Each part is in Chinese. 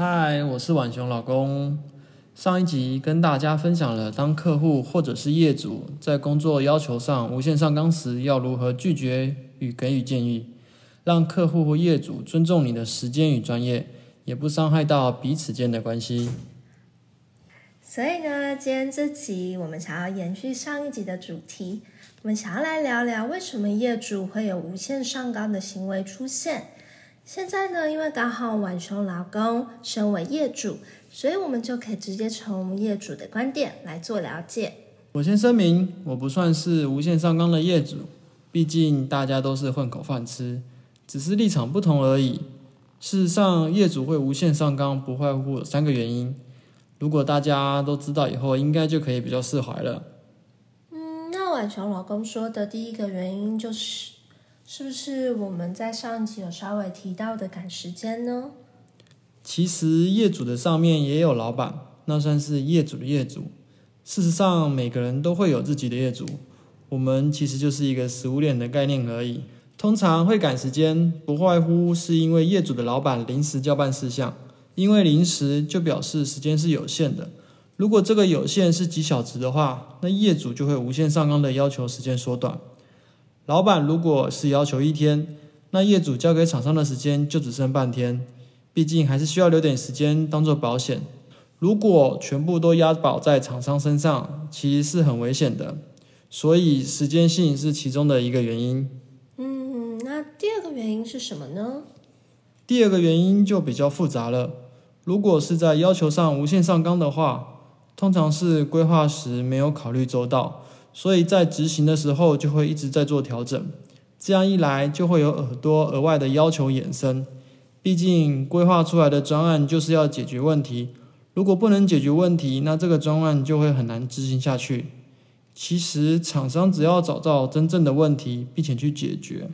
嗨，我是婉熊老公。上一集跟大家分享了，当客户或者是业主在工作要求上无限上纲时，要如何拒绝与给予建议，让客户或业主尊重你的时间与专业，也不伤害到彼此间的关系。所以呢，今天这集我们想要延续上一集的主题，我们想要来聊聊为什么业主会有无限上纲的行为出现。现在呢，因为刚好晚熊老公身为业主，所以我们就可以直接从业主的观点来做了解。我先声明，我不算是无限上纲的业主，毕竟大家都是混口饭吃，只是立场不同而已。事实上，业主会无限上纲，不外乎有三个原因。如果大家都知道以后，应该就可以比较释怀了。嗯，那晚熊老公说的第一个原因就是。是不是我们在上一集有稍微提到的赶时间呢？其实业主的上面也有老板，那算是业主的业主。事实上，每个人都会有自己的业主。我们其实就是一个食物链的概念而已。通常会赶时间，不外乎是因为业主的老板临时交办事项。因为临时就表示时间是有限的。如果这个有限是几小时的话，那业主就会无限上纲的要求时间缩短。老板如果是要求一天，那业主交给厂商的时间就只剩半天，毕竟还是需要留点时间当做保险。如果全部都押宝在厂商身上，其实是很危险的。所以时间性是其中的一个原因。嗯，那第二个原因是什么呢？第二个原因就比较复杂了。如果是在要求上无限上纲的话，通常是规划时没有考虑周到。所以在执行的时候就会一直在做调整，这样一来就会有很多额外的要求衍生。毕竟规划出来的专案就是要解决问题，如果不能解决问题，那这个专案就会很难执行下去。其实厂商只要找到真正的问题，并且去解决，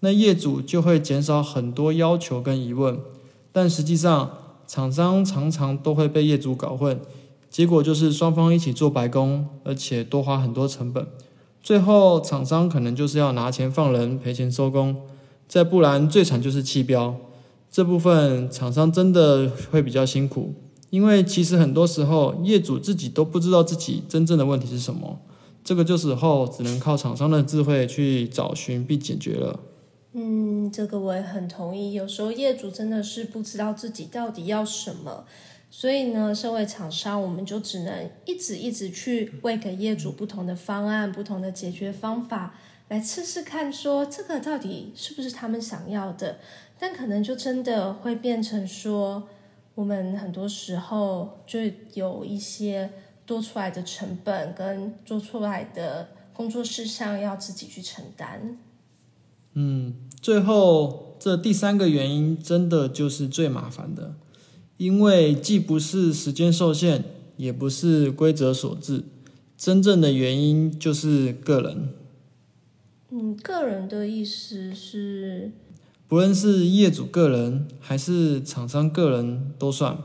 那业主就会减少很多要求跟疑问。但实际上，厂商常常都会被业主搞混。结果就是双方一起做白工，而且多花很多成本，最后厂商可能就是要拿钱放人，赔钱收工，再不然最惨就是弃标。这部分厂商真的会比较辛苦，因为其实很多时候业主自己都不知道自己真正的问题是什么，这个就时候只能靠厂商的智慧去找寻并解决了。嗯，这个我也很同意，有时候业主真的是不知道自己到底要什么。所以呢，身为厂商，我们就只能一直一直去为给业主不同的方案、不同的解决方法来试试看，说这个到底是不是他们想要的。但可能就真的会变成说，我们很多时候就有一些多出来的成本跟做出来的工作事项要自己去承担。嗯，最后这第三个原因，真的就是最麻烦的。因为既不是时间受限，也不是规则所致，真正的原因就是个人。嗯，个人的意思是，不论是业主个人还是厂商个人都算。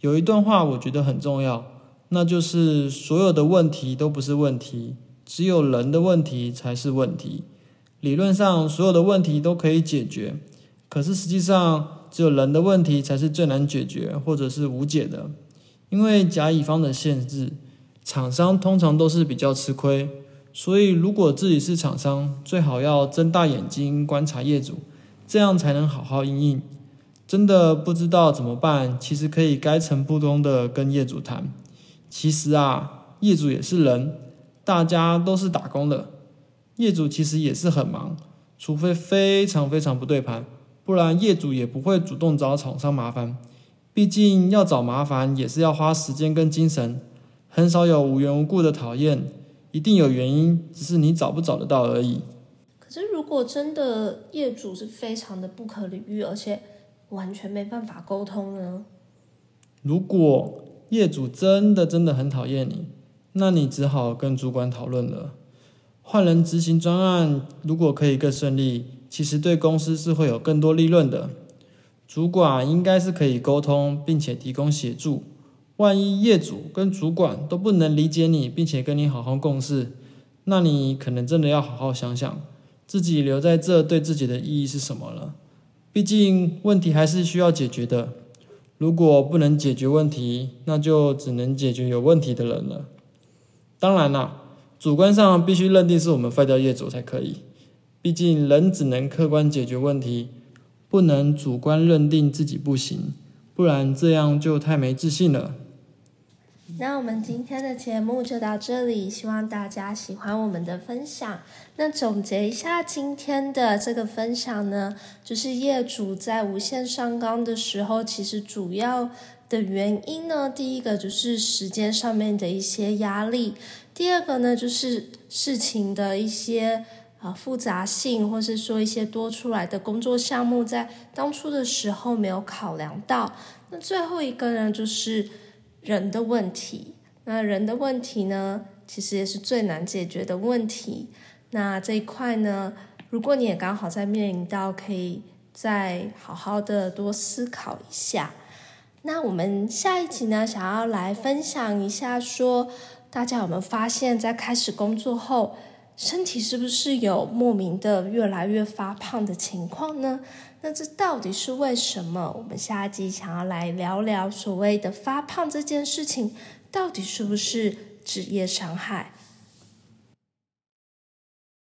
有一段话我觉得很重要，那就是所有的问题都不是问题，只有人的问题才是问题。理论上所有的问题都可以解决，可是实际上。只有人的问题才是最难解决或者是无解的，因为甲乙方的限制，厂商通常都是比较吃亏。所以，如果自己是厂商，最好要睁大眼睛观察业主，这样才能好好应应。真的不知道怎么办，其实可以该诚不通的跟业主谈。其实啊，业主也是人，大家都是打工的，业主其实也是很忙，除非非常非常不对盘。不然业主也不会主动找厂商麻烦，毕竟要找麻烦也是要花时间跟精神，很少有无缘无故的讨厌，一定有原因，只是你找不找得到而已。可是如果真的业主是非常的不可理喻，而且完全没办法沟通呢？如果业主真的真的很讨厌你，那你只好跟主管讨论了。换人执行专案，如果可以更顺利，其实对公司是会有更多利润的。主管应该是可以沟通，并且提供协助。万一业主跟主管都不能理解你，并且跟你好好共事，那你可能真的要好好想想，自己留在这对自己的意义是什么了。毕竟问题还是需要解决的。如果不能解决问题，那就只能解决有问题的人了。当然啦。主观上必须认定是我们废掉业主才可以，毕竟人只能客观解决问题，不能主观认定自己不行，不然这样就太没自信了。那我们今天的节目就到这里，希望大家喜欢我们的分享。那总结一下今天的这个分享呢，就是业主在无限上纲的时候，其实主要的原因呢，第一个就是时间上面的一些压力。第二个呢，就是事情的一些啊复杂性，或是说一些多出来的工作项目，在当初的时候没有考量到。那最后一个呢，就是人的问题。那人的问题呢，其实也是最难解决的问题。那这一块呢，如果你也刚好在面临到，可以再好好的多思考一下。那我们下一集呢，想要来分享一下说。大家有没有发现，在开始工作后，身体是不是有莫名的越来越发胖的情况呢？那这到底是为什么？我们下一集想要来聊聊所谓的发胖这件事情，到底是不是职业伤害？